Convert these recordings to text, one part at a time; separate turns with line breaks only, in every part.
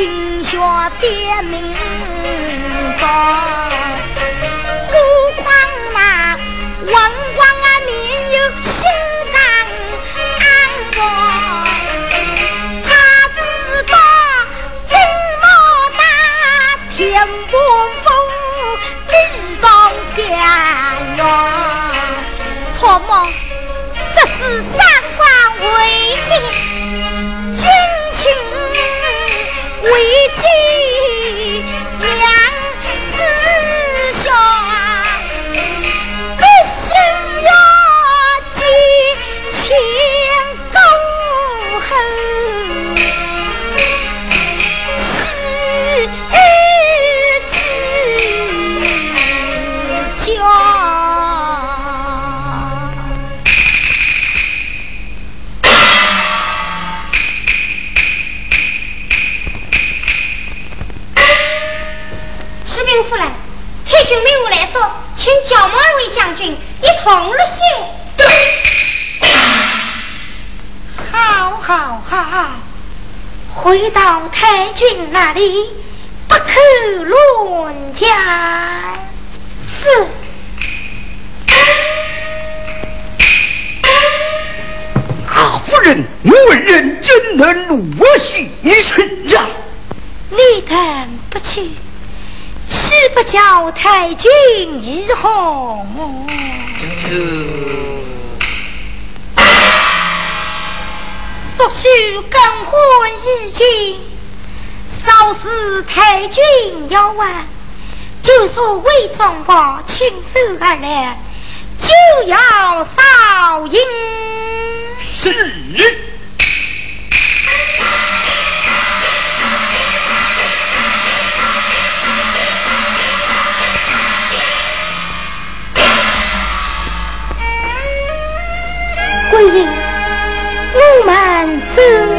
金雪点明方，
孤狂啊，王光啊，你有心。
回到太君那里，不可乱讲。是。
阿夫人，我人真能落虚身啊？
你等不去，岂不叫太君一红？所需更换衣襟，少时太君要问，就说魏忠伯亲手而来，就要少饮。
是。
归隐。我们
是。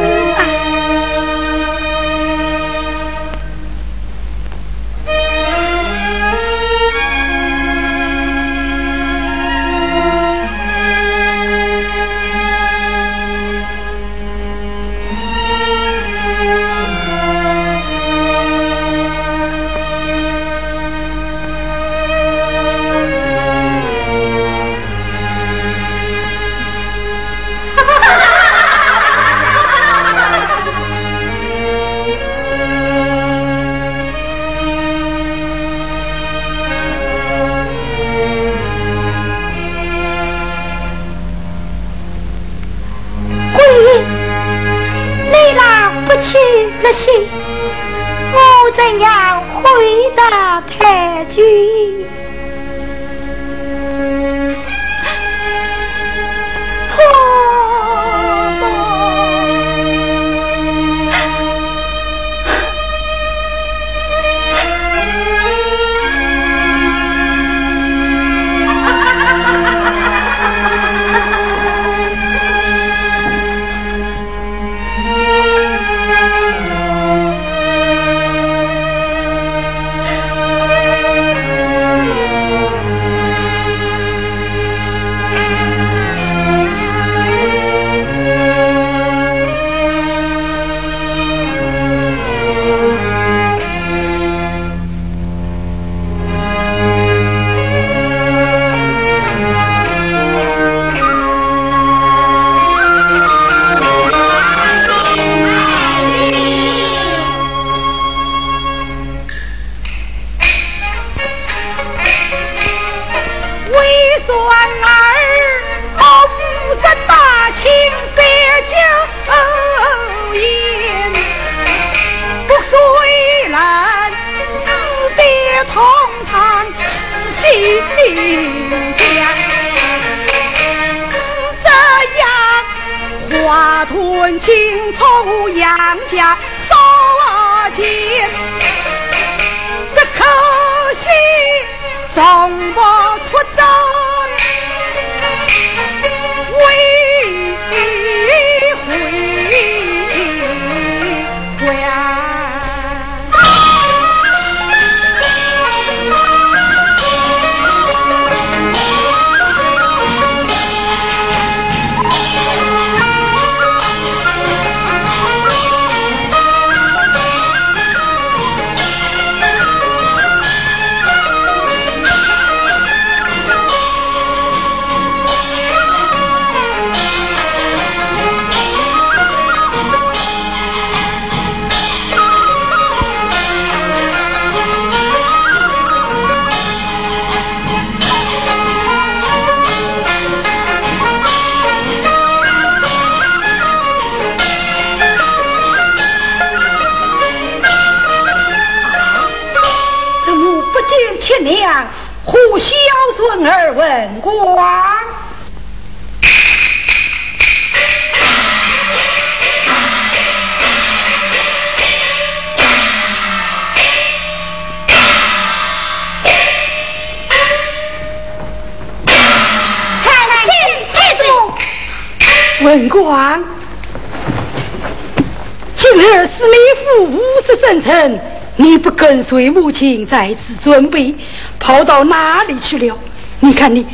随母亲在此准备，跑到哪里去了？你看你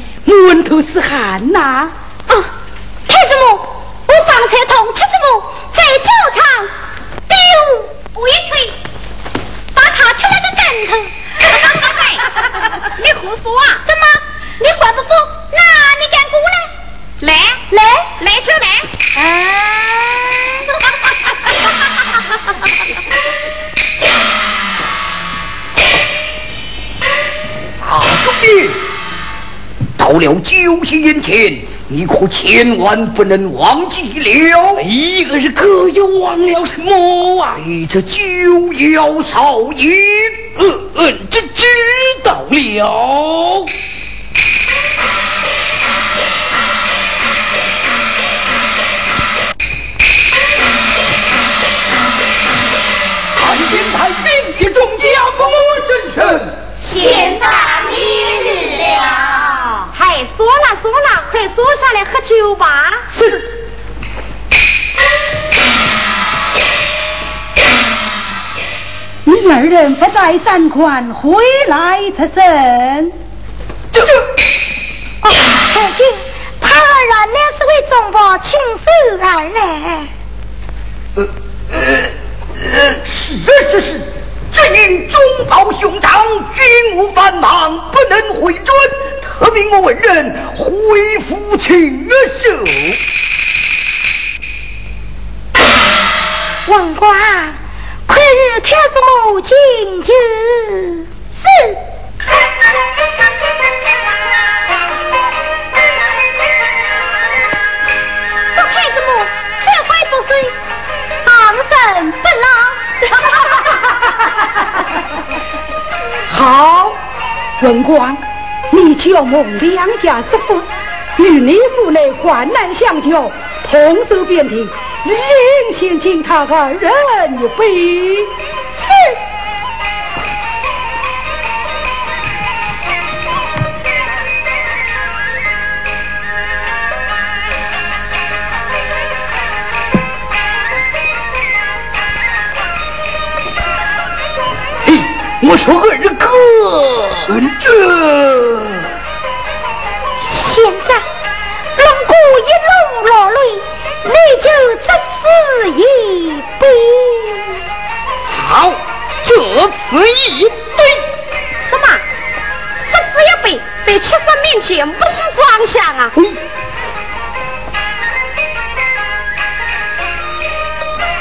满头是汗呐！
九夕宴前，你可千万不能忘记了。
一个是可又忘了什么啊？
这九妖少饮。
嗯
人不在三关，回来才甚？
这这。
啊，太君，他然乃是为中国亲手而来。
呃呃呃，是是是。只因忠报兄长，军务繁忙，不能回转，特命我问人回府请寿。
王官，快与太子母进酒。
是。做太子母，开怀不遂，昂身不老。
好，文官，你叫蒙两家师傅与你父内患难相救，同手便听，另先请他二人一杯。
是。
我说二哥，这
现在龙姑一路落泪，你就只此一杯。
好，这此一杯。
什么？这此一杯，在七神面前不是装相啊！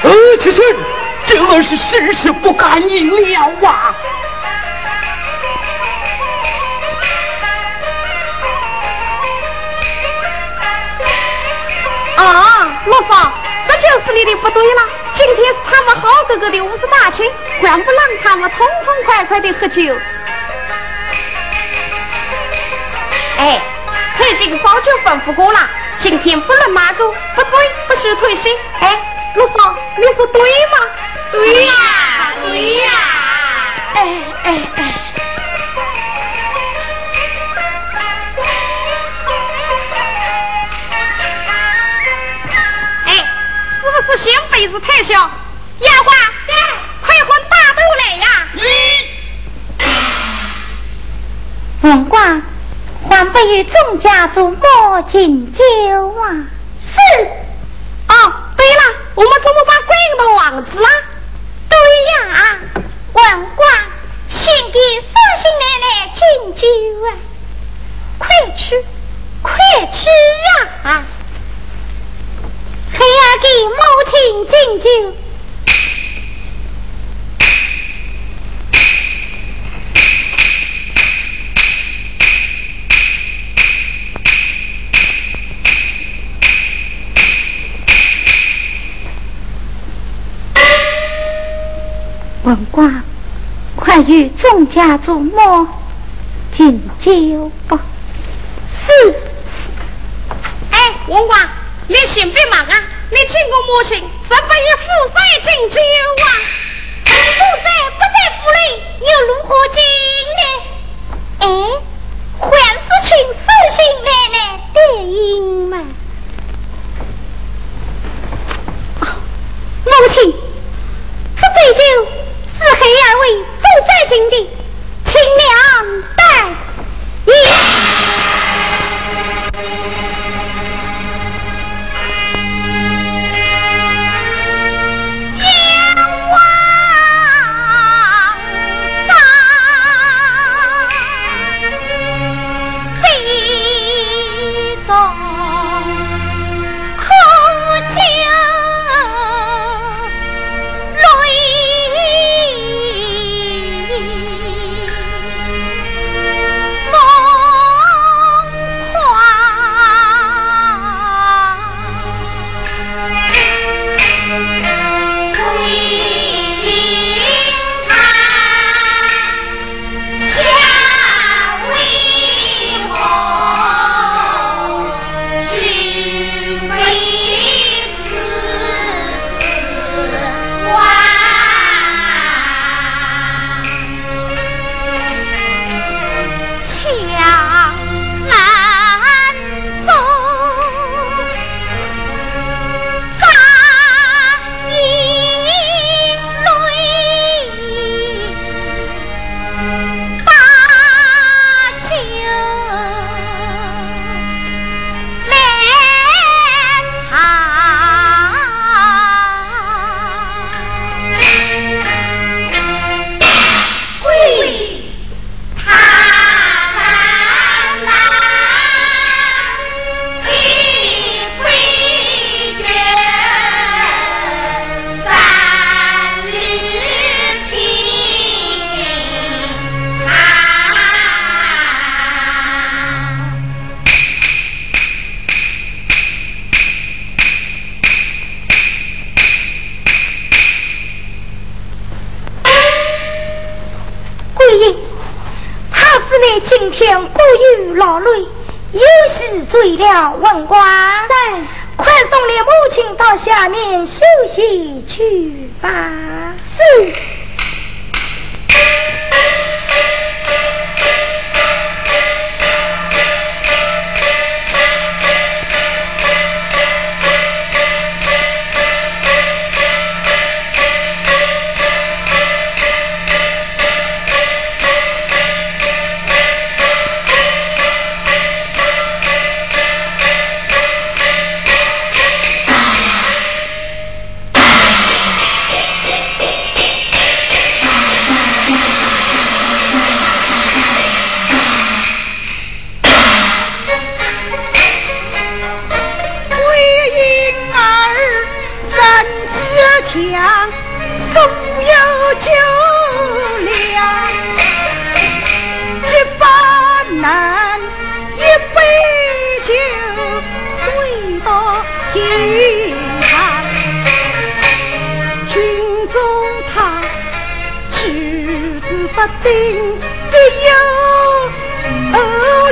呃，七神。这是事事不敢应了啊！
啊老芳这就是你的不对了今天是他们好哥哥的五十大庆管不让他们痛痛快快的喝酒
哎肯定早就吩咐过了今天不能骂狗不对不许退席哎罗芳你说对吗？
对呀对呀
哎哎哎。是不是嫌被子太小？丫鬟，快换大豆来呀！
文官，还不与众家主莫敬酒啊？
是。哦，对了，我们怎么把鬼都忘记了？
对呀，文官，先给四星奶奶敬酒啊！快去，快去啊！孩儿给母亲敬酒。文官，快与众家主莫敬酒吧。
是。哎，文官，你先别忙啊，你请我母亲，怎不与父帅敬酒啊？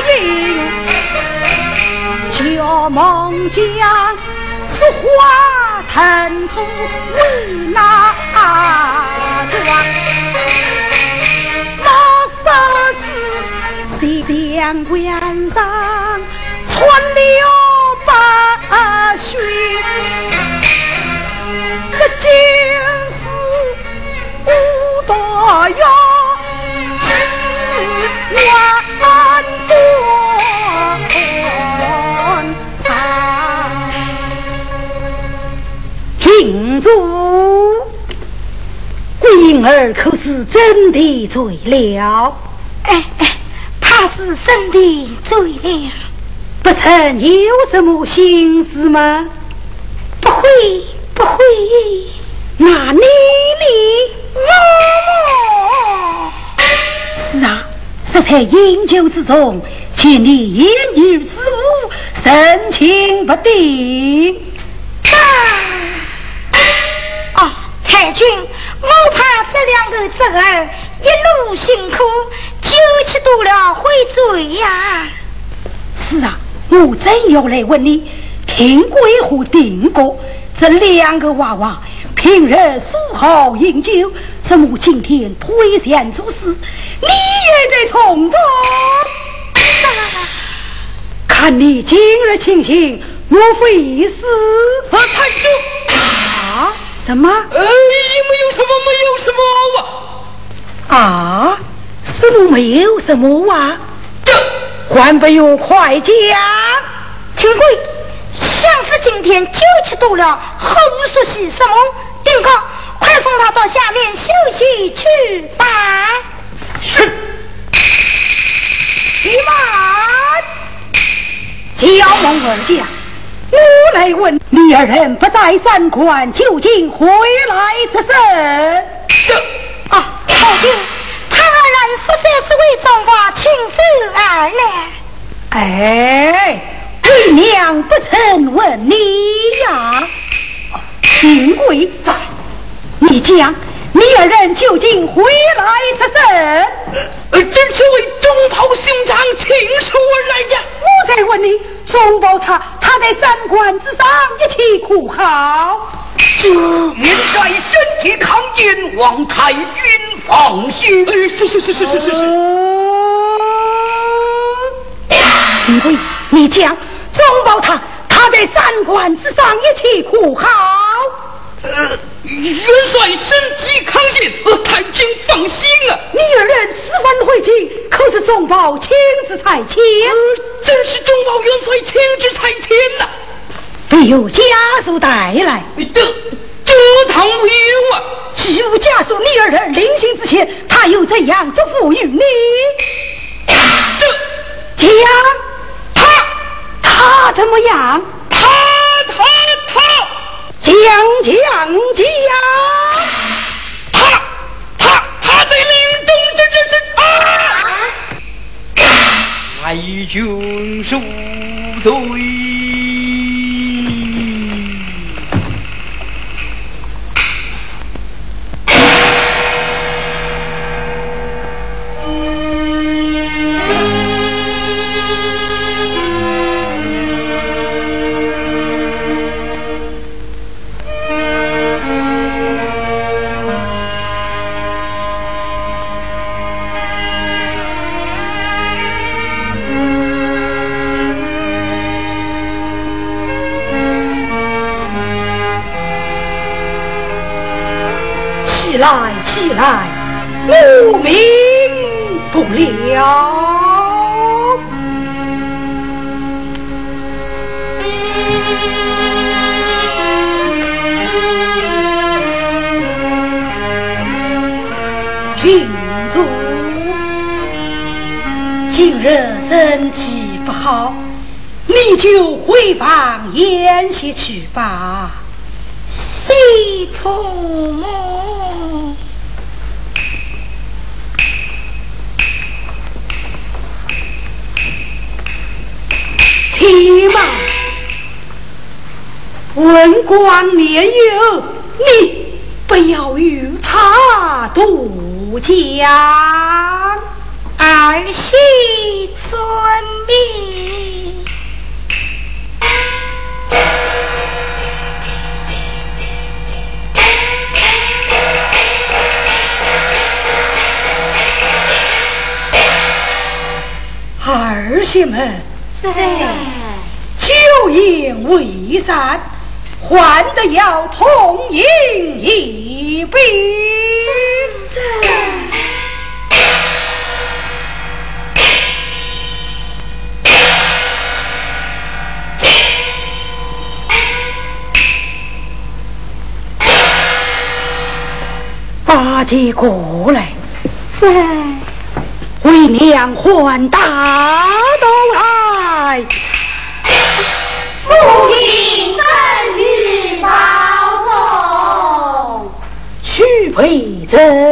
不定必有。
应，旧梦将是花腾土为哪桩？老夫子西江关上穿了八旬，这竟是无多哟。
主，桂儿可是真的醉了？
哎哎，怕是真的醉了。
不曾有什么心事吗？
不会，不会。
那你呢？
我
是啊。这才饮酒之中，见你言语之物，神情不定。
啊，太君，我怕这两个侄儿一路辛苦，酒气多了会醉呀。
是啊，我正要来问你，听过和定过这两个娃娃。平日素好饮酒，怎么今天推贤做事？你也在从中？看你今日情形，莫非是
啊？太主
啊？什么？
哎，没有什么，没有什
么啊！啊？什么没有什么啊？这还不用快讲？
听贵，相府今天酒吃多了，好说些什么？丁哥，快送他到下面休息去吧。
是。
你慢。焦梦二家，我来问你二人不在三关，究竟回来之甚？
这
啊，老舅，他二人实在是为中华亲手而来。
哎，为娘不曾问你呀。金贵在，你讲你二人究竟回来之甚？
呃，真是为中袍兄长请书而来呀！
我再问你，中宝他他在三关之上一起哭号。
这元帅身体康健，王太君放心。
哎，是是是是是是是。
李贵，你讲中宝他。他在三关之上一起哭号。
呃，元帅身体康健，太君放心啊。
你二人此番回京，可是中宝亲自差遣？
真是中宝元帅亲自差遣呐。
必有家属带来？
这这趟没有啊。
既无家属，你二人临行之前，他又怎样嘱咐于你？
这
家。他他怎么样？
他，
将将将，
他他他在林中这这是啊，太君恕罪。
不明不了。郡主，今日身体不好，你就回房宴席去吧。
西父
起码文官年幼，你不要与他渡江。
啊，儿媳遵命。
儿媳们，
是。
酒宴未散，还得要痛饮一杯。八戒过来，
是。
为娘还大陪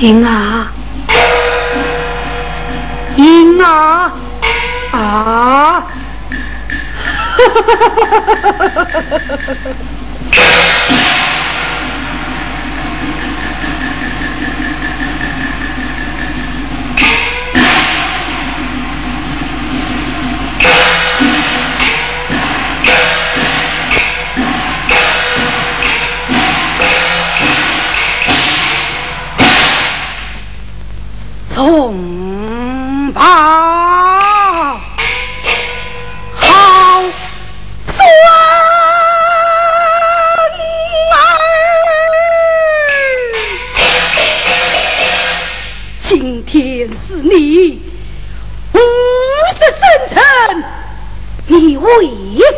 英啊，英啊，啊！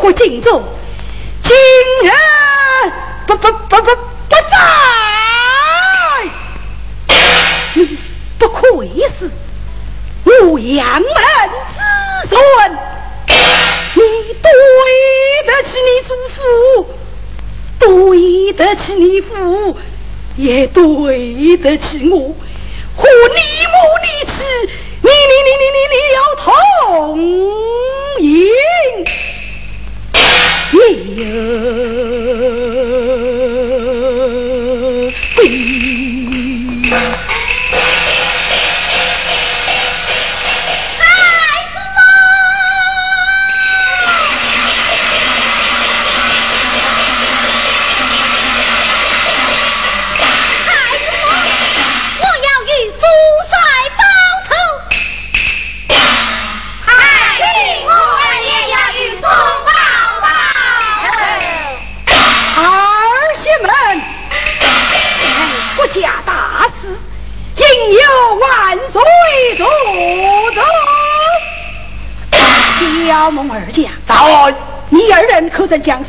国尽忠，今日不不不不不在，你不愧是我杨门子孙，你对得起你祖父，对得起你父，也对得起我。二人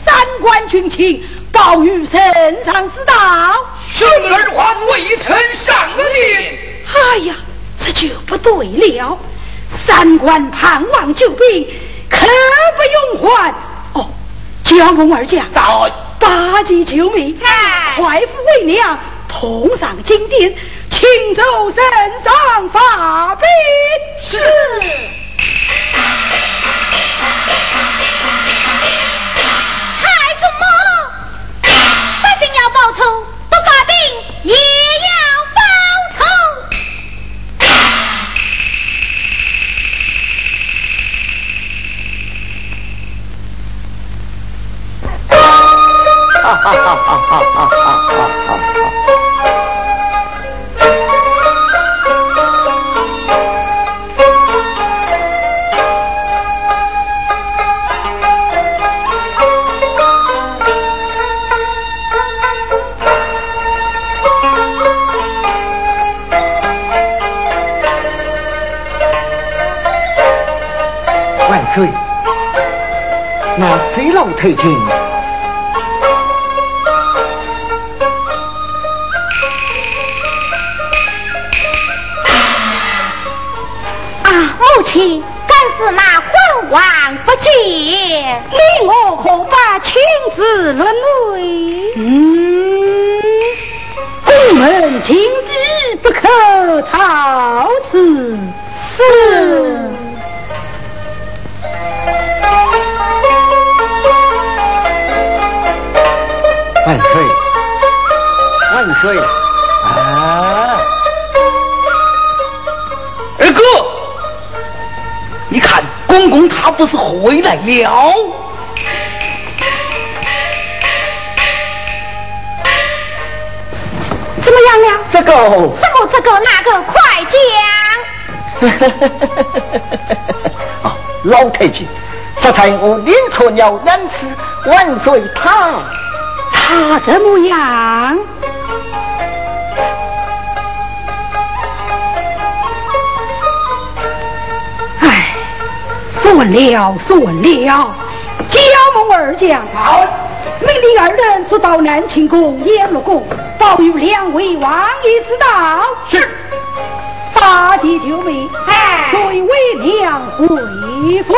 了？
怎么样了？
这个，什
么这个那个，快
讲！啊，老太君，这才我念错了，两次万岁他。
他怎么样？算了算了，家母二将，好命令二人速到南清宫阎罗宫，保佑两位王爷之道。
是，
八戒救命，随为娘回府。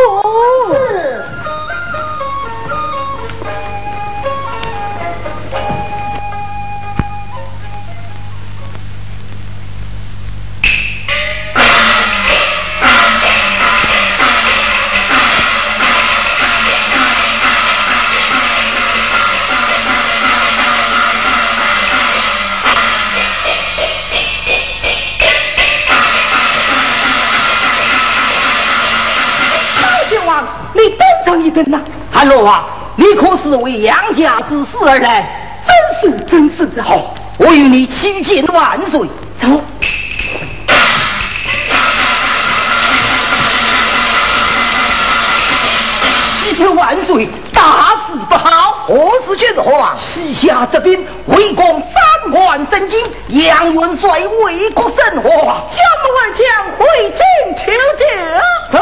是。
韩罗王，你可是为杨家之事而来？
真是真是的
好，我与你齐见万岁。
走。
启奏万岁，大事不好！何事君王？西夏这边围攻三万神经，杨元帅为国生活，
将母二将回京求救。
走。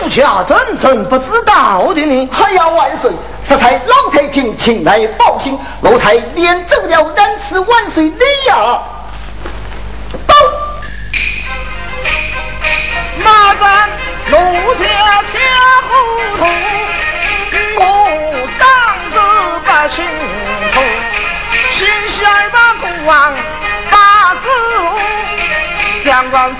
顾家真神不知道的呢！
哎呀，万岁！这才老太君请来报信，奴才连奏了仁慈万岁礼呀！
到，马上奴家天糊涂，我当着百姓头，心下把国王打死，相关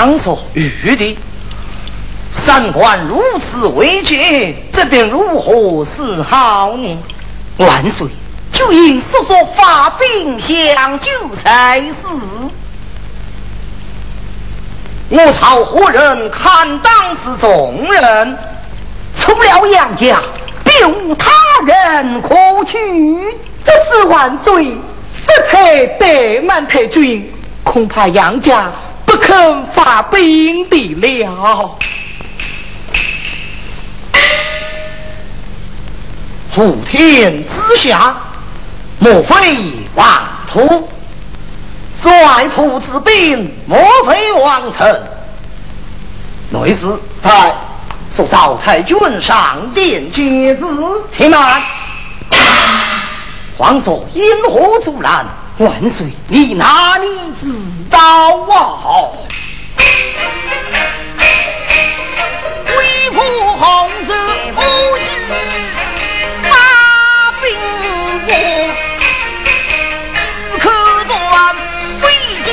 王所玉的三官如此危急，这便如何是好呢？万岁，就应速速发兵相救才是。我曹何人看当是众人，除了杨家，别无他人可取。
这是万岁色彩怠慢太君，恐怕杨家。不肯发兵的了，
普天之下莫非王土，率土之兵莫非王臣。内侍在，速召太君上殿接旨。
且慢，
皇叔因何阻拦？万岁，你哪里知道啊？
威武红色不惧发兵过，只可断费尽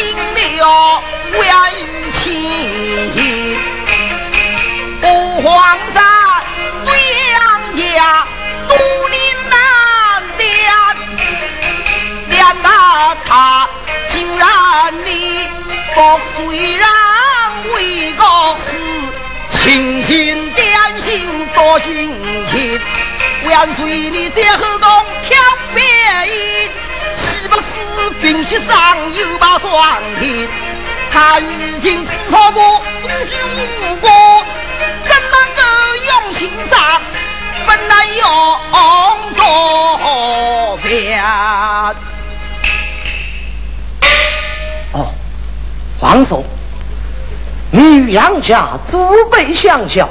了冤情。我皇上他竟然你不虽然为个死，清心点心多军情，万岁你在后宫挑别意，岂不是冰雪上有把霜天？他已经刺杀过无须无辜，怎能够用心上？本来用作变。
皇叔，你与杨家祖辈相交，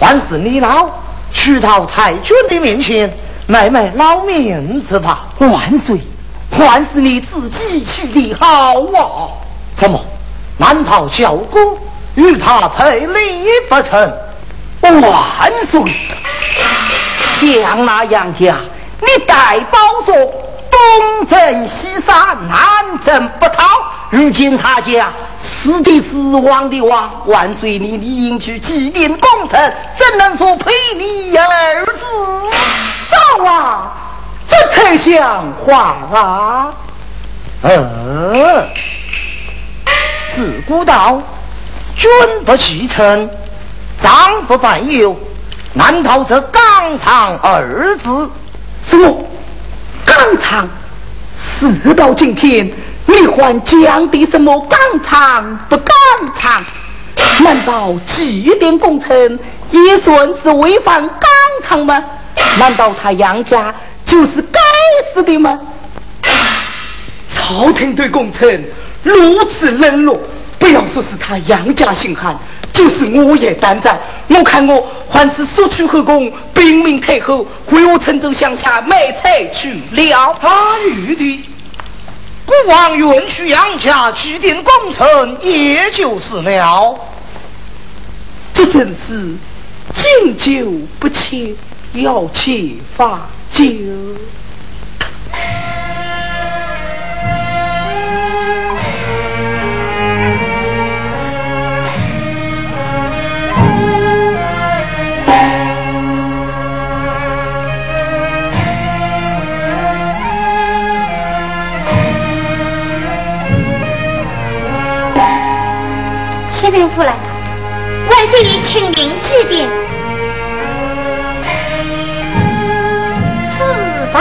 还是你老去到太君的面前，卖卖老面子吧。
万岁，还是你自己去的好啊！
怎么？难道小姑与他赔礼不成？
万岁！像那杨家，你代包说东征西杀，南征北讨，如今他家死的死，亡的亡，万岁你理应去祭奠功臣，怎能说赔礼二字？早啊，这太像话啊！
呃。自古道，君不欺臣，长不犯忧。难道这“纲常”二字？
什么“钢厂”？事到今天，你还讲的什么“钢厂”不“钢厂”？难道祭奠工程也算是违反钢厂吗？难道他杨家就是该死的吗？朝廷对功臣。如此冷落，不要说是他杨家心寒，就是我也担灾。我看我还是速去后宫禀明太后，回我陈州乡下买菜去了。
他女的，孤王允许杨家祭奠功臣，也就是了。
这真是敬酒不切，要切罚酒。
启禀夫人，万岁已亲临祭奠。
自报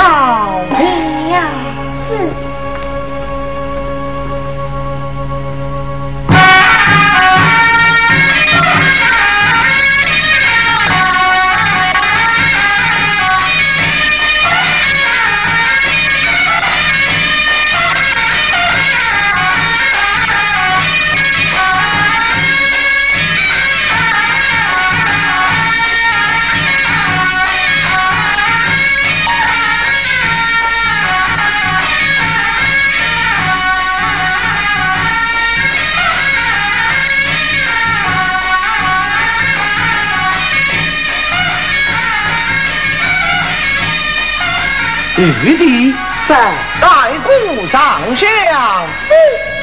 玉帝在代故上相。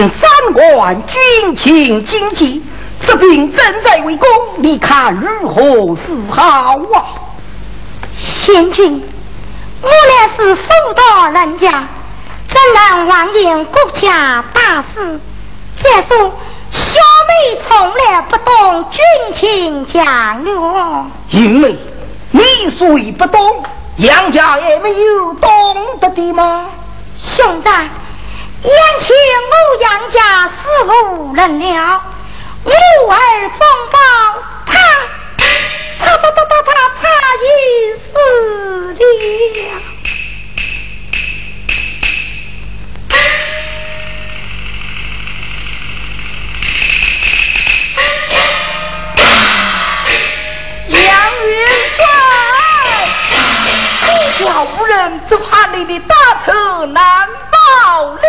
三关军情紧急，士兵正在围攻，你看如何是好啊？
贤君。我乃是妇道人家，怎能妄言国家大事？再说小妹从来不懂军情将略，
因为你虽不懂，杨家也没有懂得的吗？
兄长，眼前我杨家死无人了，我儿中报他。他他他他他他已死了。
无人，只怕你的大仇难报了。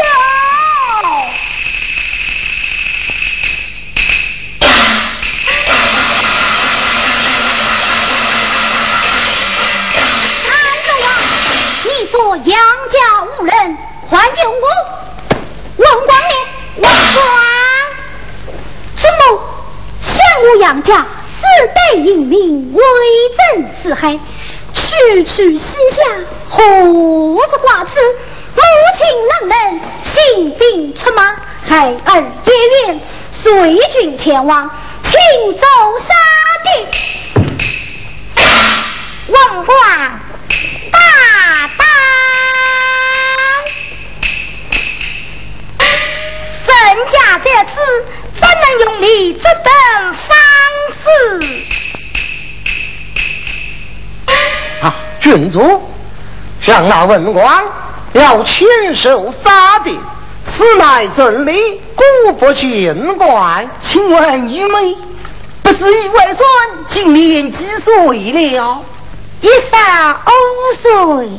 杨宗保，你做杨家
无人，还救我？王光烈，王光，祖某想我杨家
世代英名，威震四海。去去西夏何子挂齿？母亲让人行兵出马，孩儿也愿，随军前往，亲手杀敌。
王冠大当，沈家这次怎能用你这等方式？
啊，郡主，向那文官要亲手杀敌，此乃真理，故不见怪。
请问玉梅，不知外孙今年几岁了？
一十五岁，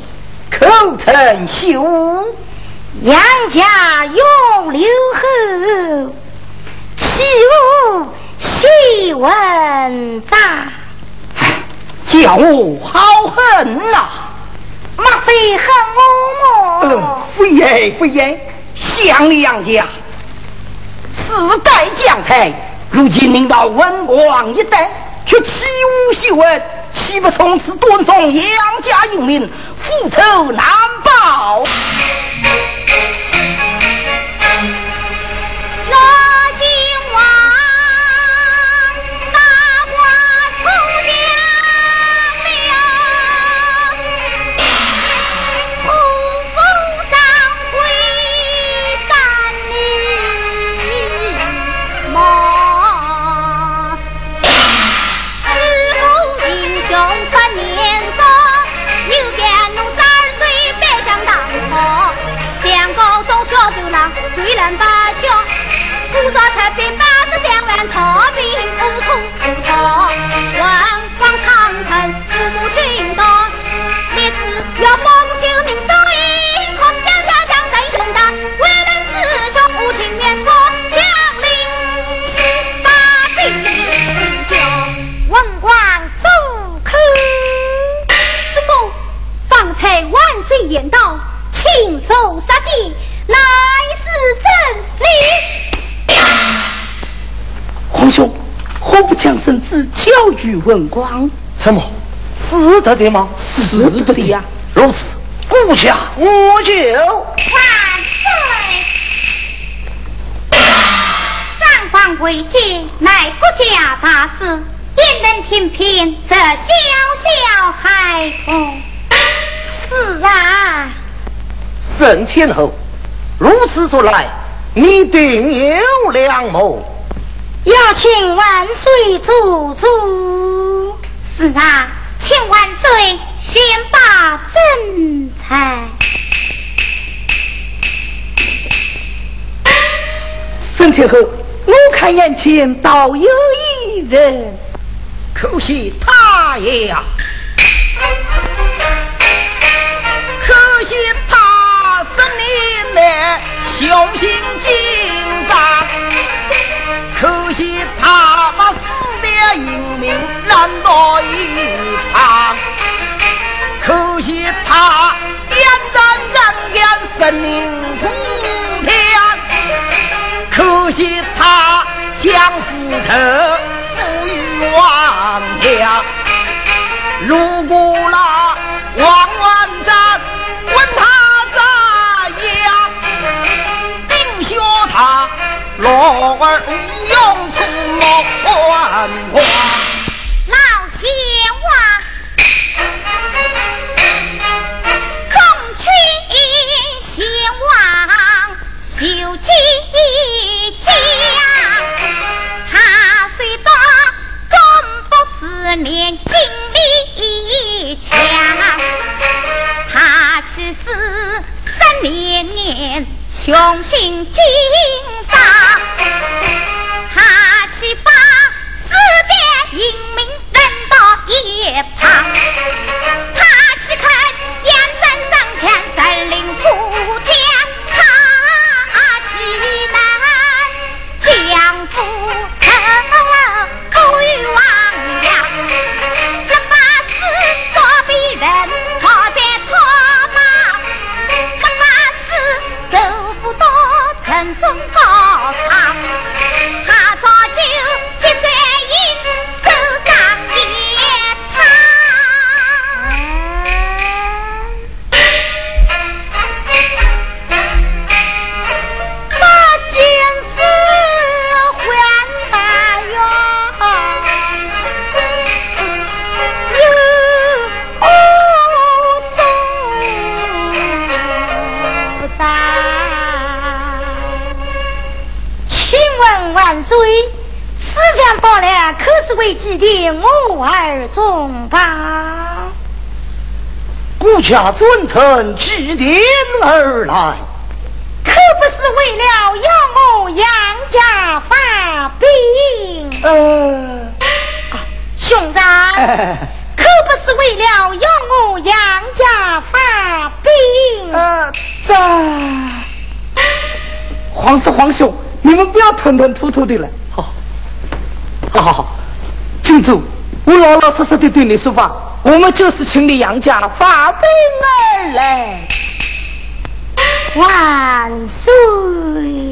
口称秀，
杨家永留后，岂无喜文章？
叫我好恨呐！
莫非恨我么？
嗯，非也非也，想你杨家世代将才，如今领到文王一代，却欺侮秀恩，岂不从此断送杨家英名，复仇难报？发财被宇文光，
什么？是得的吗？
是的的呀。
如此，顾家我就
万岁。上方为界，乃国家大事，焉能听凭这小小孩童？是啊。
沈天后，如此说来，你定有良谋。
要请万岁做主。是啊，请万岁宣发正财。
沈天后，我看眼前倒有一人，可惜他也呀，可惜他生年来雄心精湛。他把四面英名拦到一旁，可惜他点燃人间生灵涂天，可惜他将复仇付于王家。如果那王万赞问他怎样，定学他落儿。用
老仙王，空群仙王修吉家，他虽大，终不自年精力强，他岂是三年年雄心尽丧？英明人到夜旁，家
尊臣指点而来，
可不是为了要我杨家发兵？
呃，
兄长，可不是为了要我杨家发兵？
呃，这 皇叔皇兄，你们不要吞吞吐吐的了。好，好好好，郡主，我老老实实的对你说吧，我们就是请你杨家发兵而来。
万岁！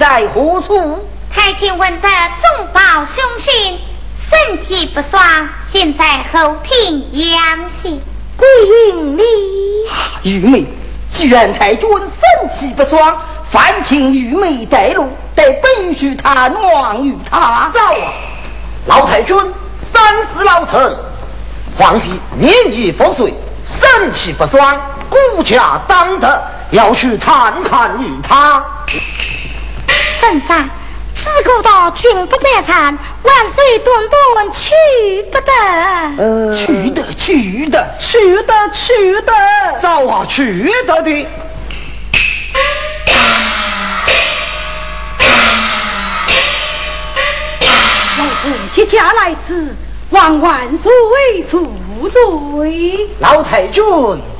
在何处？
太君闻得众宝凶信，身体不爽，现在后庭养息。归营里，
啊，玉妹，既然太君身体不爽，烦请玉妹带路，待本须探望于他。
走啊！老太君三思老臣，皇喜年已不遂，身体不爽，孤家当得，要去探看于他。
圣上，自古道君不难产，万岁顿顿去不得。
呃，
去的，去的，
去的，去的，
早啊，去的的。
老臣接驾来此，望万岁恕罪。
老太君，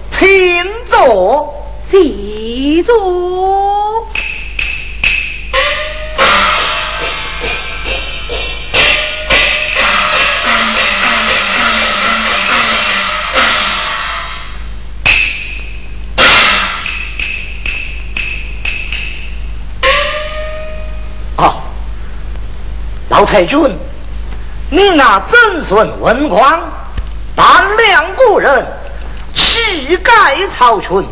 请坐。
谢座。
太君，你那曾孙文光，胆量过人，气概超群，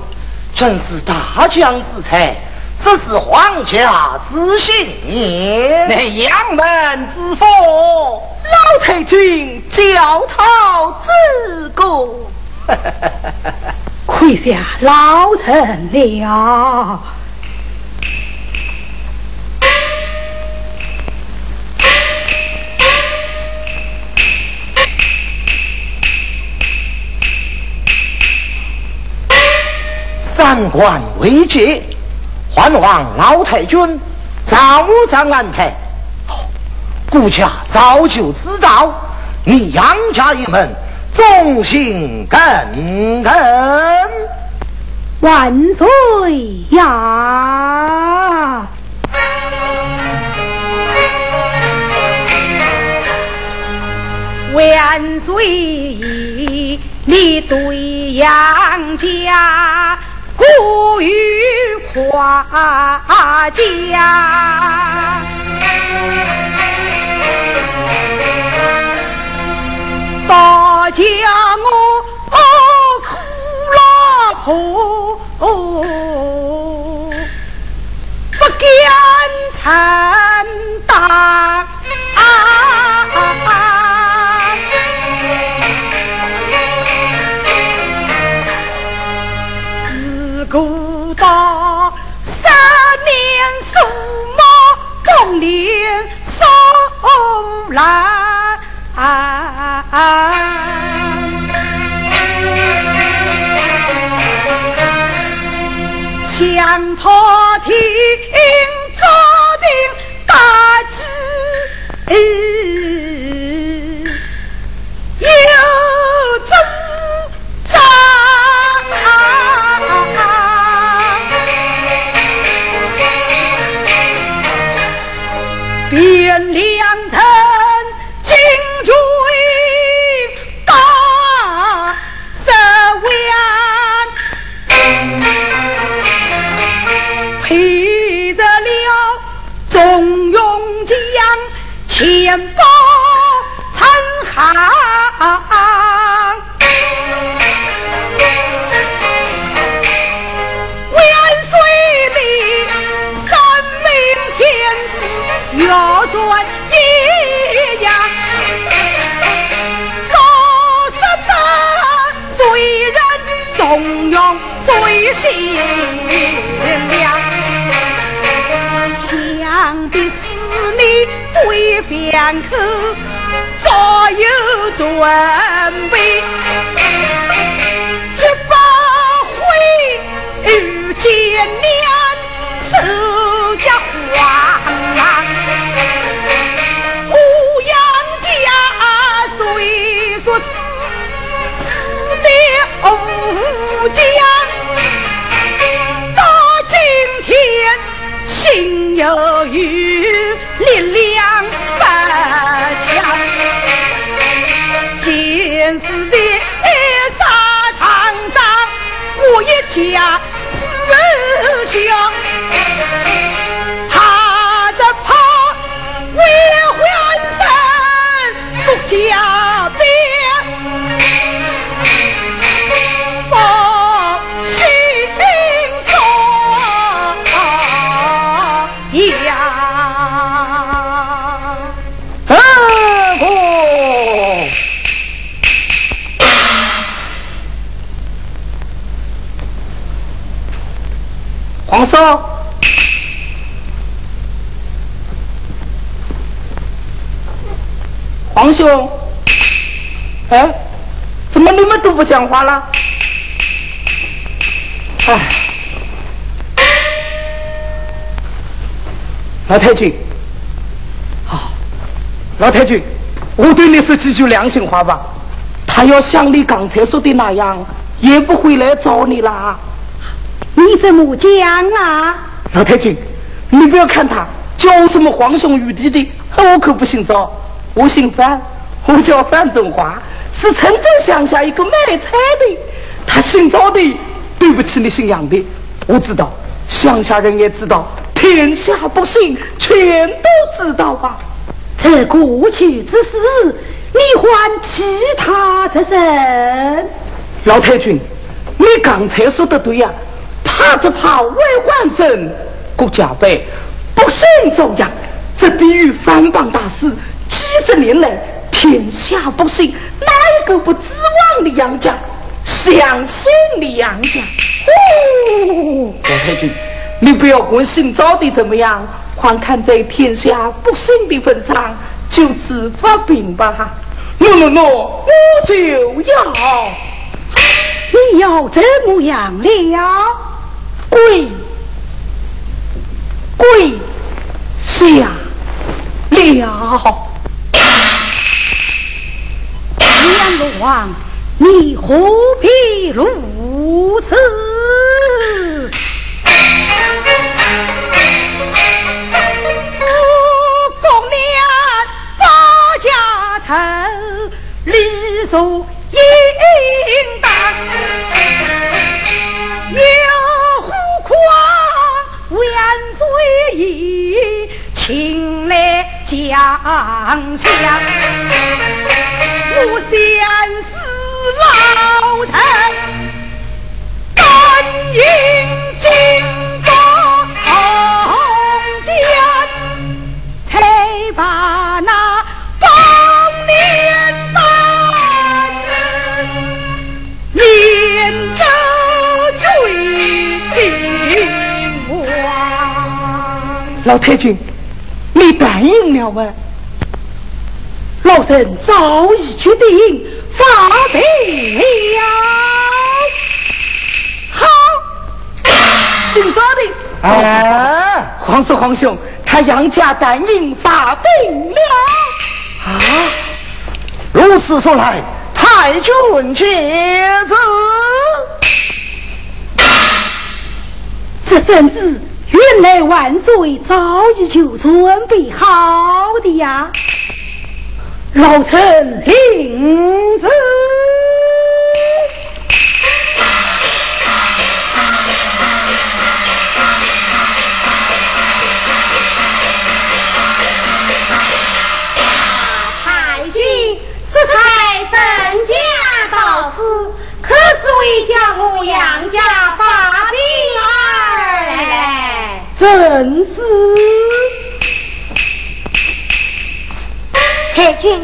真是大将之才，这是皇家之幸也。
那杨门之风，老太君教讨自过，
亏下老臣了。
三关未捷，还望老太君早早安排。顾家早就知道你杨家一门忠心耿耿。
万岁呀！万岁！你对杨家。过于夸奖，大家我苦了苦，不敢承担。古连送来。向朝廷奏定大吉千宝残行。要算一样，做实的虽然重用虽心良，想必是你对边口早有准备一把灰遇见面四家欢昂欧阳家虽说死死的欧家到今天心有余，力量不强，见是的沙场上，我一家死相，怕着怕为还生出家兵。
皇上，皇兄，哎，怎么你们都不讲话了？哎，老太君，好，老太君，我对你说几句良心话吧。他要像你刚才说的那样，也不会来找你啦。
你怎么讲啊？
老太君，你不要看他叫什么皇兄玉帝的，我可不姓赵。我姓范，我叫范中华，是城镇乡下一个卖菜的。他姓赵的，对不起你姓杨的。我知道，乡下人也知道，天下百姓全都知道吧。
这过去之事，你还其他之身？
老太君，你刚才说的对呀，怕只怕为患生，国家败，不幸遭殃，这地狱翻榜大事。几十年来，天下不幸哪一个不指望你杨家，相信你杨家？哦，老太君，你不要管姓赵的怎么样，还看在天下不幸的份上，就此发兵吧。诺诺诺，我就要。
你要怎么样了？
跪跪下了。
阎罗王，你何必如此？
公年发家仇，礼数应当，有万岁爷，请来将相。我先死老臣，甘应金
老太君，你答应了吗？老臣早已决定发兵了。好，姓赵的啊，皇叔皇兄，他杨家答应发兵了。
啊，如此说来，太君接旨。
这圣旨原来万岁早已就准备好的呀。
老臣领旨。
太君，是才正家到此，可是为叫我杨家发兵而来。
正是。
太君，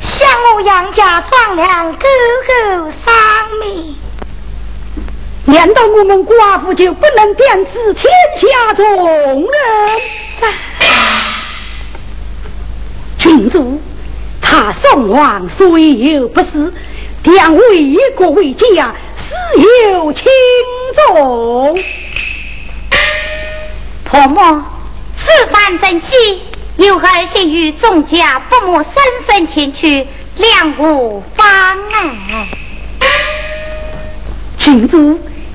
想我杨家张良哥哥丧命，
难道我们寡妇就不能点知天下众人？君主，他宋王虽有不是，但为国为家，死有轻重。
婆母，此番珍惜。有儿幸与众家伯母深深前去，两无妨碍。
郡主，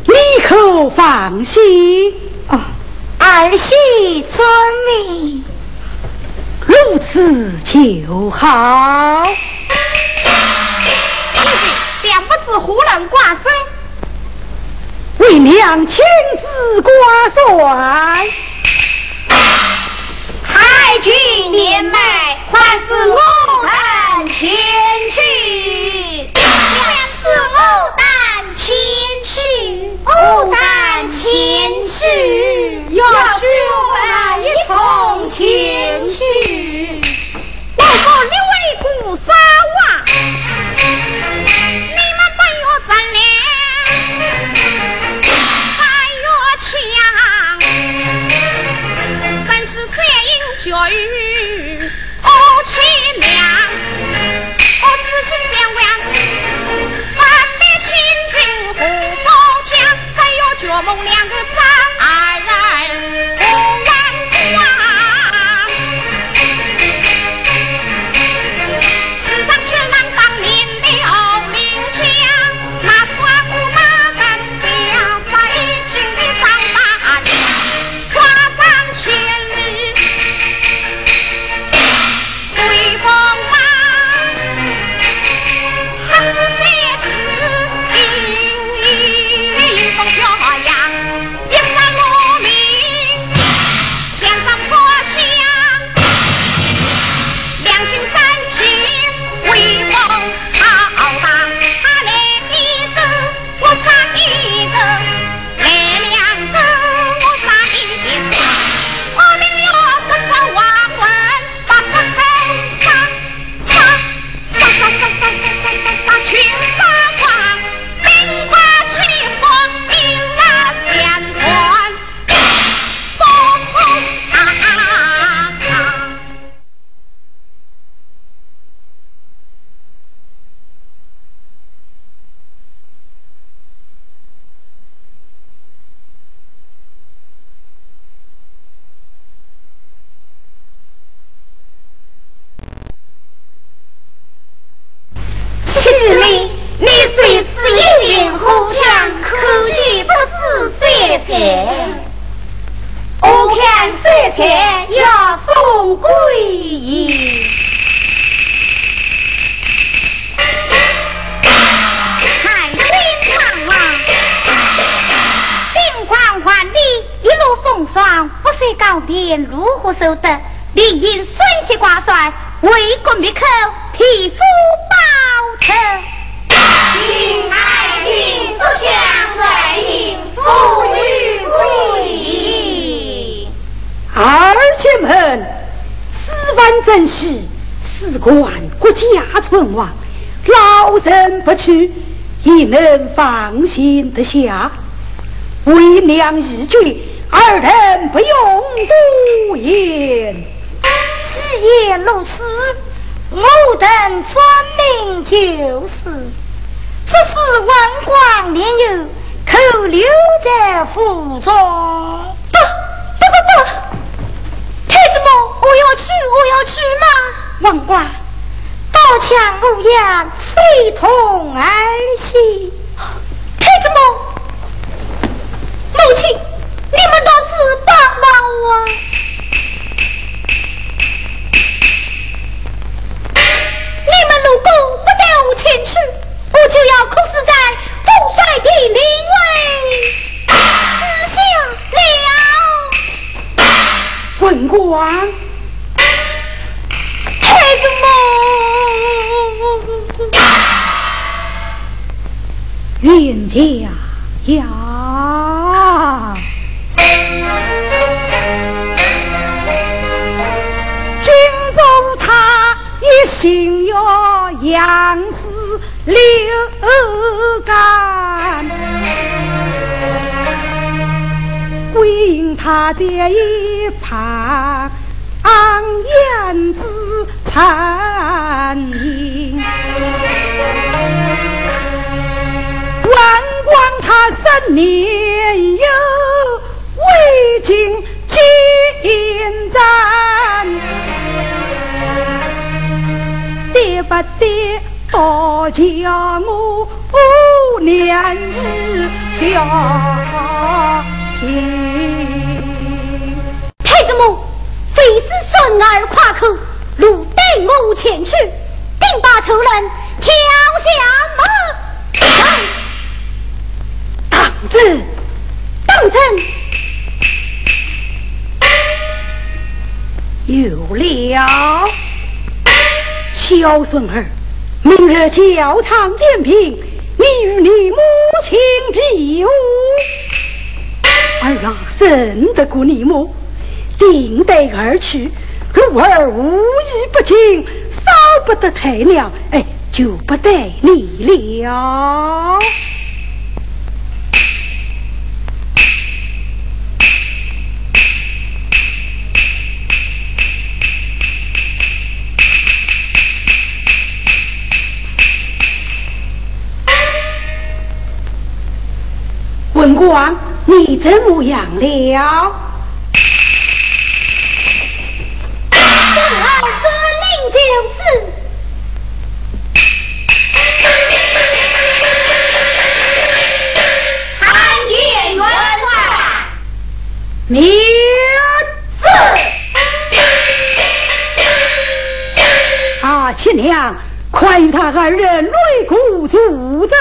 你可放心
啊！儿媳遵命，
如此就好。
弟弟，不知胡人挂帅？
为娘亲自挂帅。
太君年迈，还是我等前去。是我等前去，前去，要是我们一同前去。我说你为国杀娃，我与我亲娘，我此生相望，
万待亲君何宝疆，只有绝梦
两个。们，此番正喜，事关国家存亡，老人不去，亦能放心得下。为娘一句，二人不用多言。
既然如此，我等专命就是。这是万光年幼，可留在府中。不不不不，我要去，我要去嘛！王冠，刀枪无恙，非同儿戏。太子母，母亲，你们倒是帮帮我！你们如果不带我前去，我就要哭死在父帅的灵位之下了。
文官，
太子母，
冤家呀！君主他一心要养死。六干，归因他在一旁言之残影。万光他十年有未尽进战，得不得？多叫我娘子小心。
太子母，非是孙儿夸口，路带我前去，定把仇人挑下马。
当真？
当真？
有了，小孙儿。明日教场点评，你与你母亲比武。儿啊，认得过你么，定得而去。如儿无意不敬，少不得太娘，哎，就不得你了。文官，你怎么样了？
孙儿得令就是。
参见元帅。
免
是。
阿七娘，快与他二人擂鼓助阵。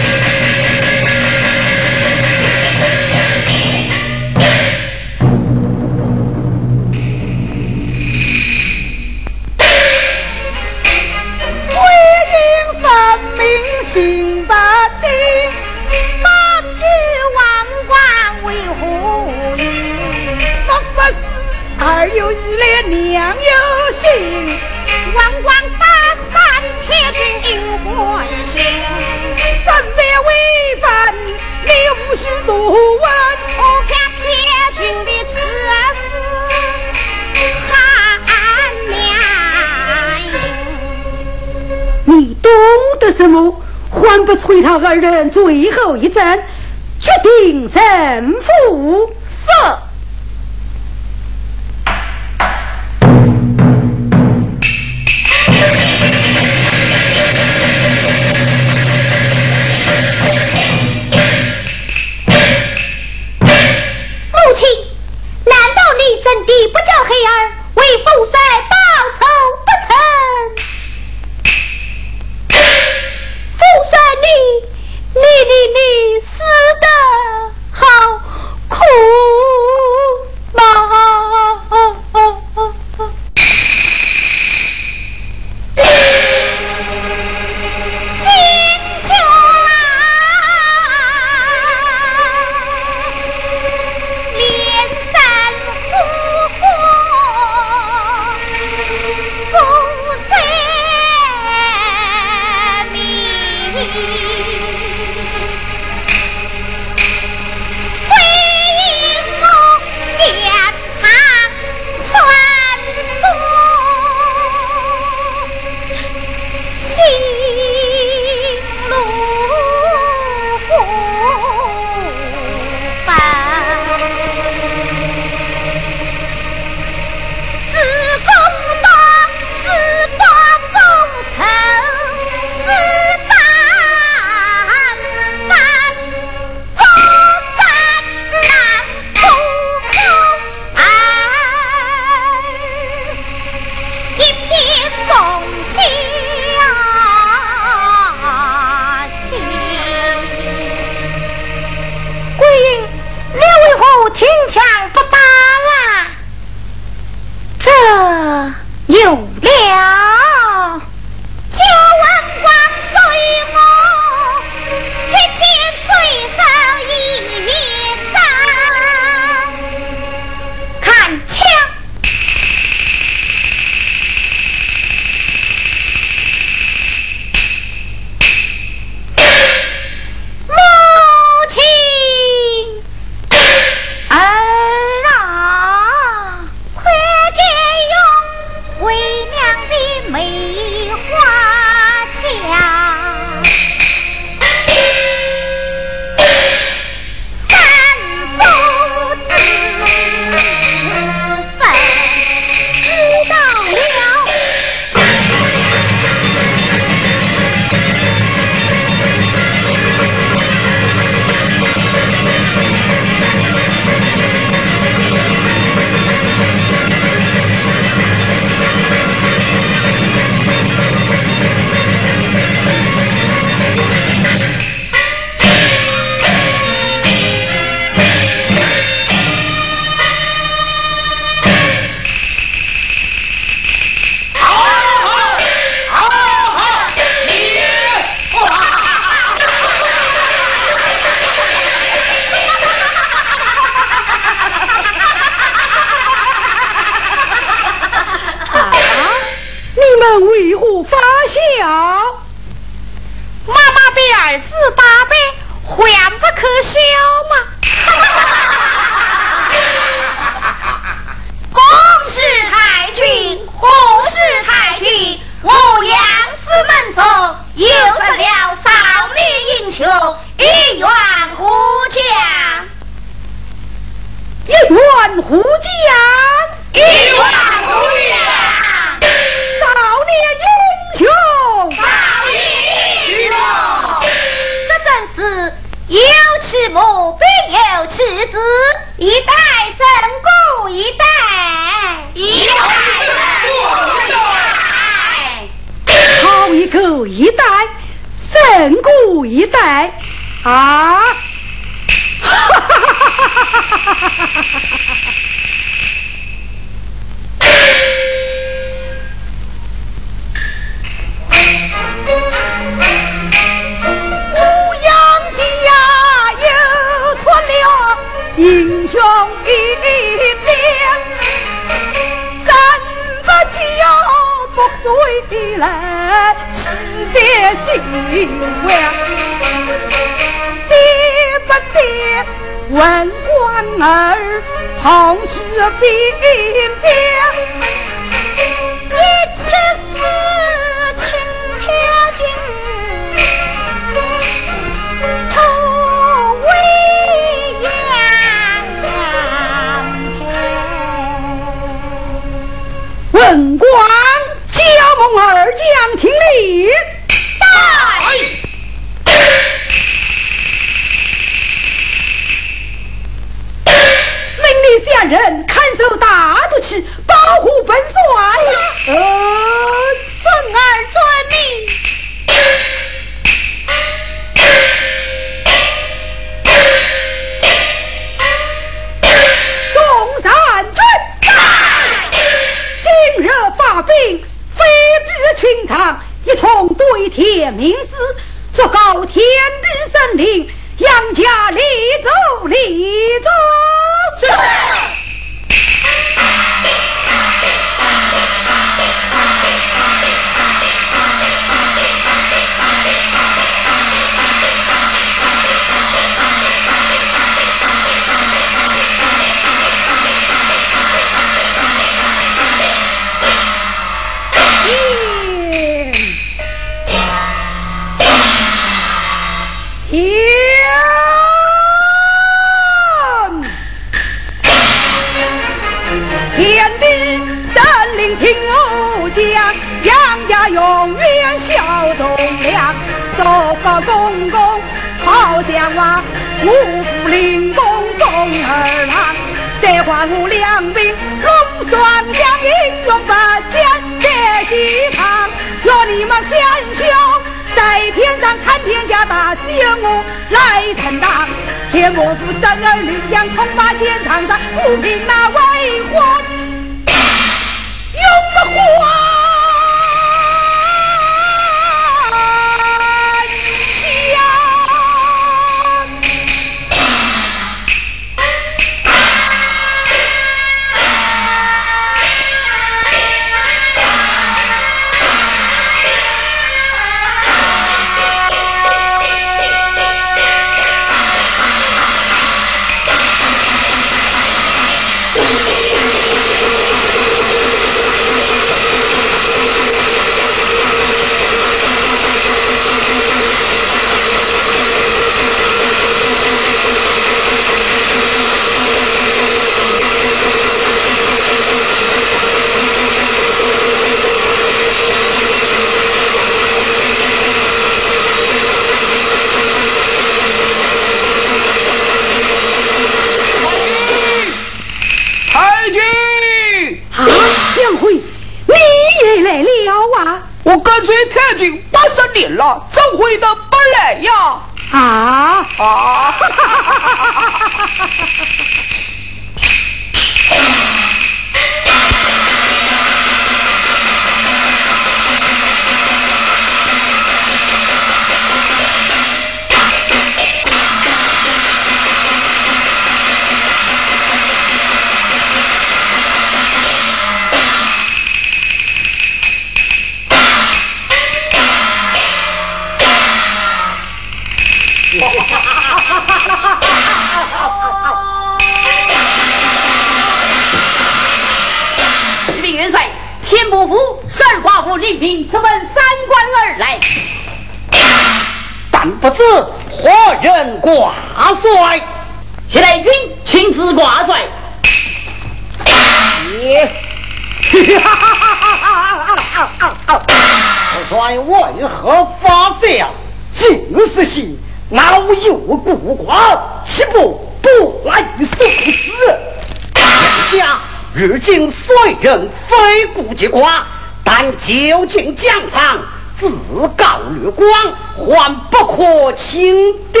竟疆场，自告掠光，还不可轻敌。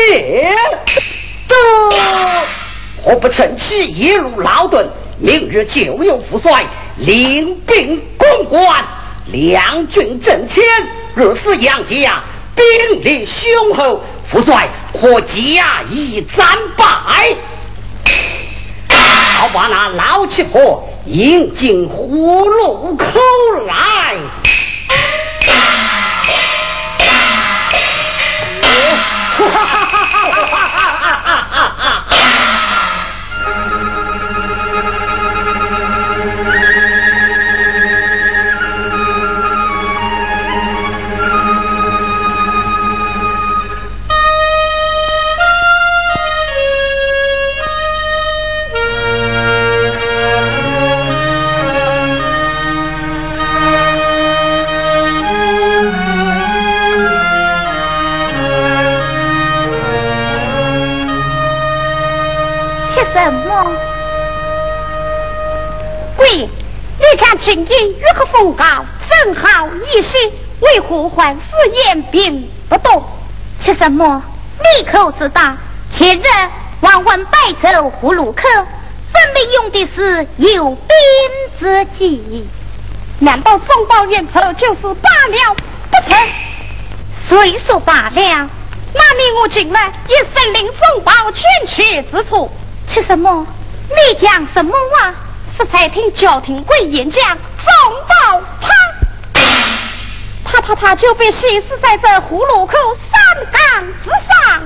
得，何不趁其一路劳顿？明日就有副帅领兵攻关，两军阵前，若是杨家兵力雄厚，副帅可加以战败。好把那老七婆引进葫芦口来。
什么？
贵，你看今日月黑风高，正好一时，为何还是言兵不动？
吃什么？你可知道？前日王文败走葫芦口，分明用的是有兵之计。
难道中报冤仇就是罢了不成？
虽说罢了，
那你我今晚也申领中报军去之处。
吃什么？你讲什么话？
这才听焦廷贵演讲，中报他，他他他就被写死在这葫芦口三岗之上。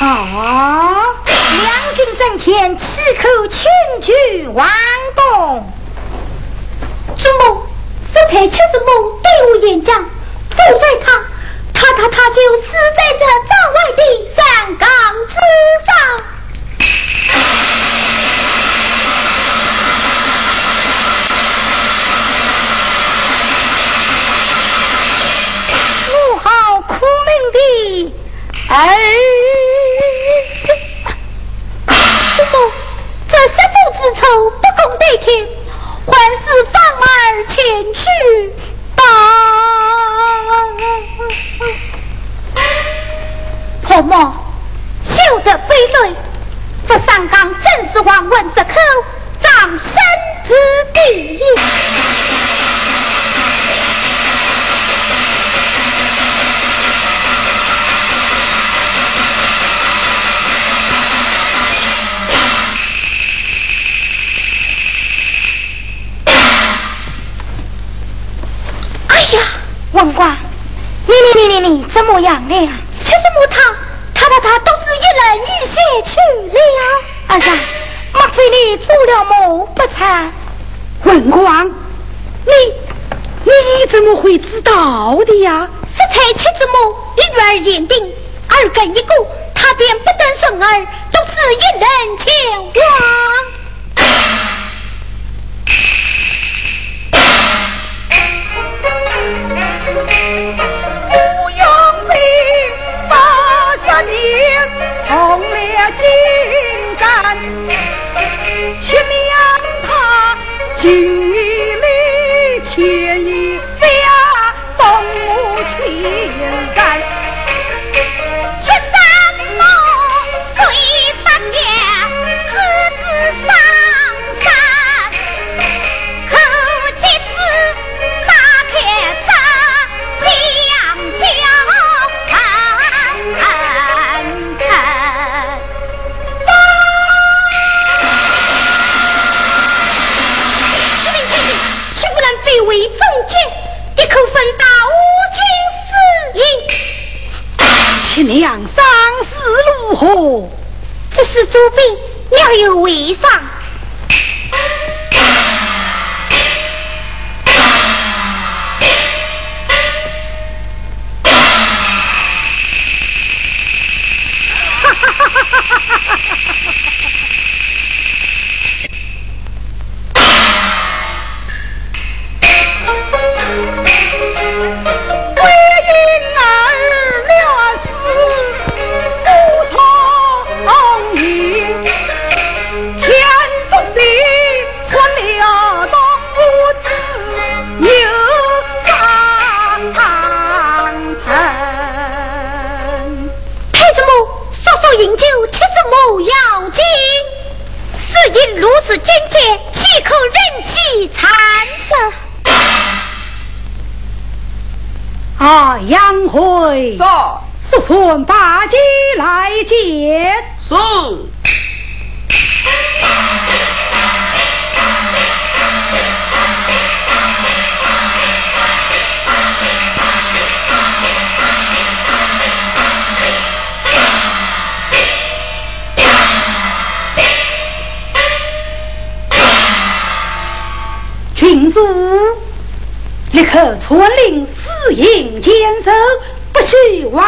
啊！两军阵前，刺客千军万动。祖母，石泰却是梦对
我演讲，不在他，他他他就死
在这寨外的山岗之上。我好苦命的儿。不共戴天，还是放儿前去吧。婆母，休得悲
泪，这上岗正
是
王文之口葬身之地。你你怎么样
了？
七子母他他他都是一
人一鞋去了。阿三，莫非你做了梦不
成？文光，你你怎么会知道的呀？十才七子
母，一
儿
眼定，二根一
个，他便不等生
儿，都是一人牵挂。情感，亲娘他情义里，情一下动情感，是祖辈要
有威尚。哈哈哈哈哈！
哈哈哈哈哈！如此
坚决，
岂可
任其残生？啊，杨辉，走，速送八戒来见。是。传
令四营坚守，不许妄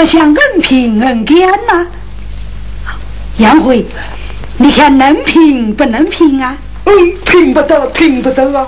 我想硬拼硬干呐，杨
辉，
你看能拼不能拼啊？嗯，拼不得，
拼不得啊！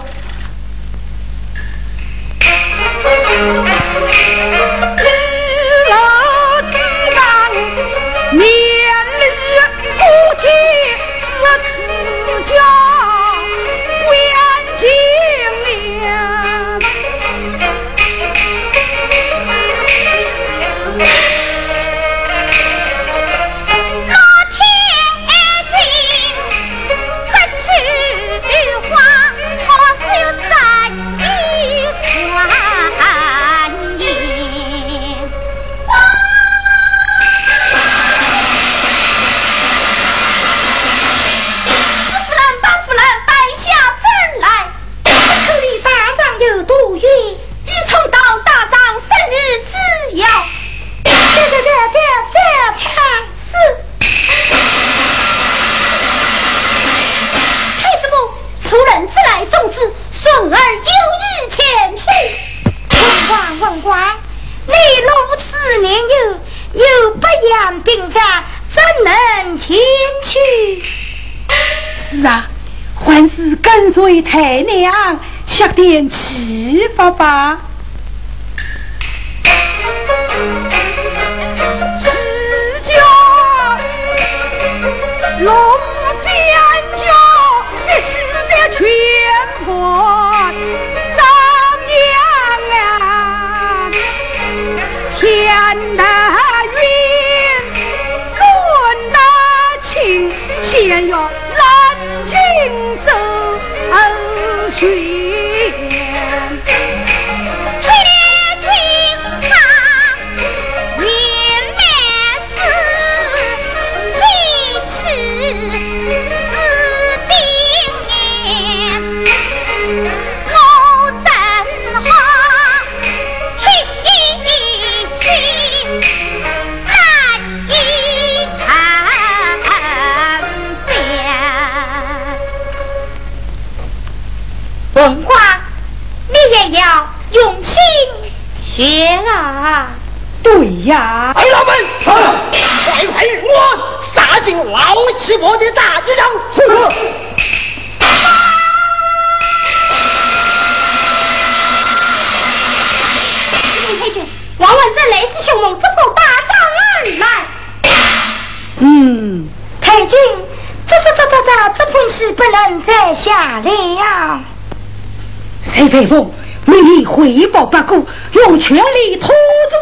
你汇报八股，用全力拖住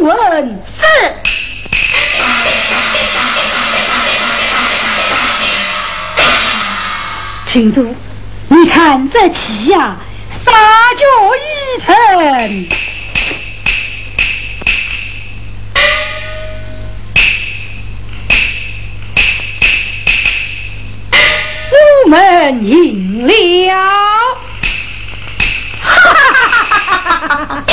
王文。
是。
群主，你看这棋呀，杀脚已成。我们赢了！
哈哈哈！这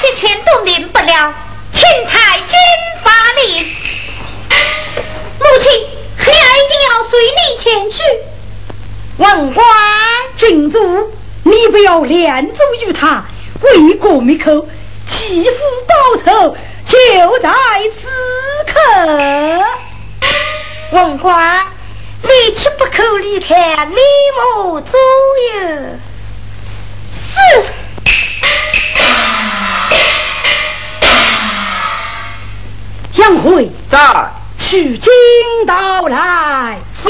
些钱都领不了，请太君发令，母亲，孩儿一定要随你前去。
文官，郡主，你不要恋足于他，为国灭寇，替父报仇，就在此刻。
文官。你岂不可离开李某左右？是。
杨辉
在，
取经到来。
是。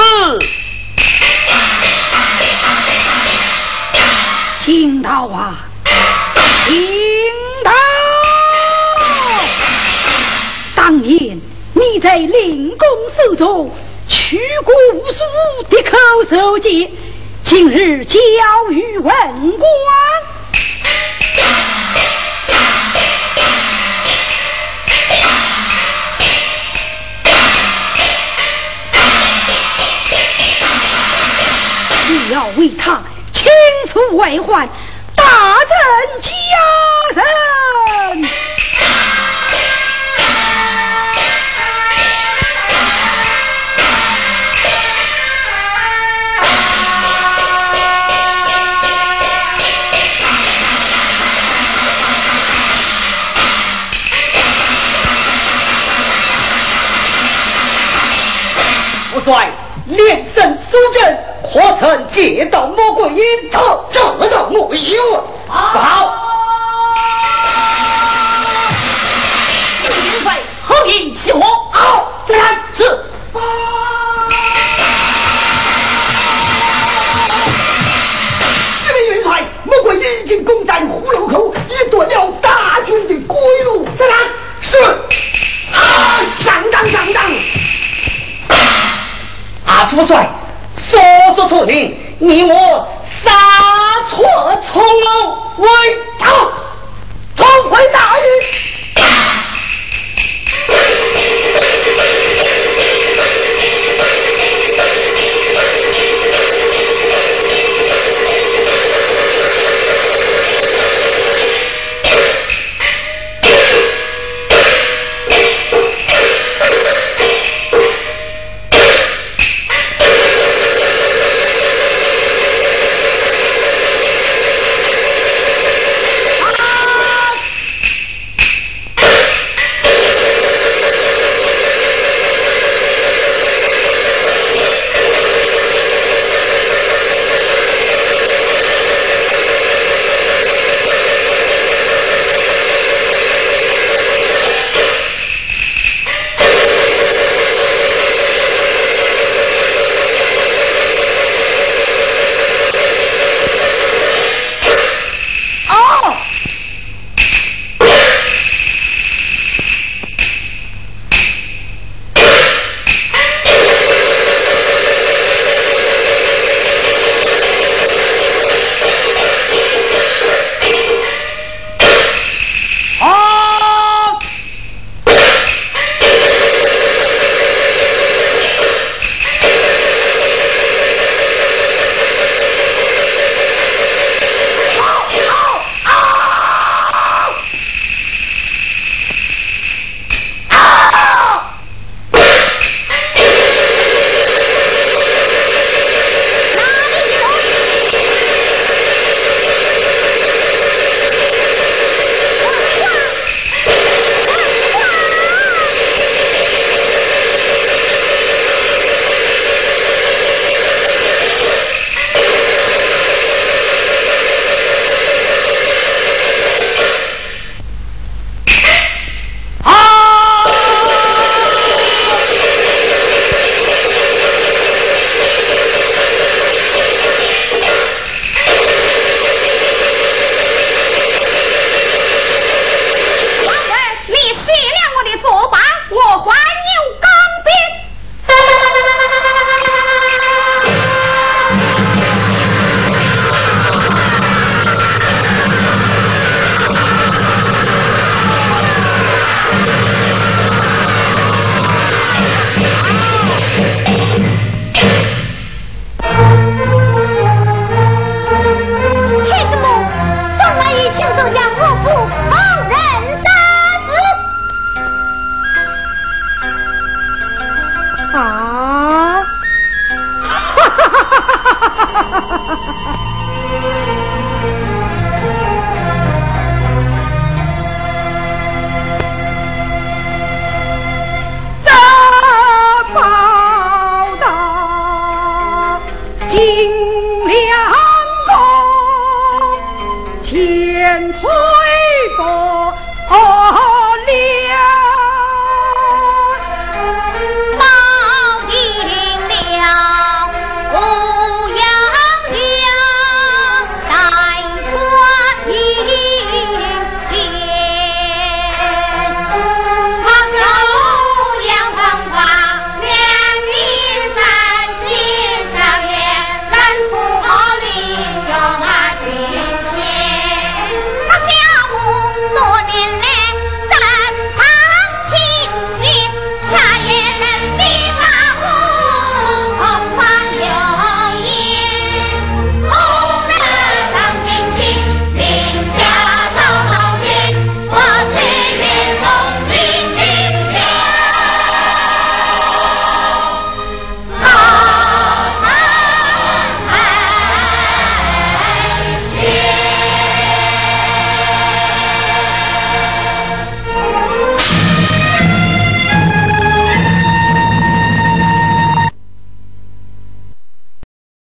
请到啊。当年你在灵公手中。取过无数的口授诫，今日交与文官，你要为他清除外患，大振家人。
帅连胜苏阵，可曾见到魔鬼阴头？这个没有。报。
元帅何应起火？
好，再来是。这位元帅，魔鬼已经攻占虎楼口，已断了大军的归路。再来是。啊，上当上当。阿主帅，早说错的，你我杀错从为大，重回大义。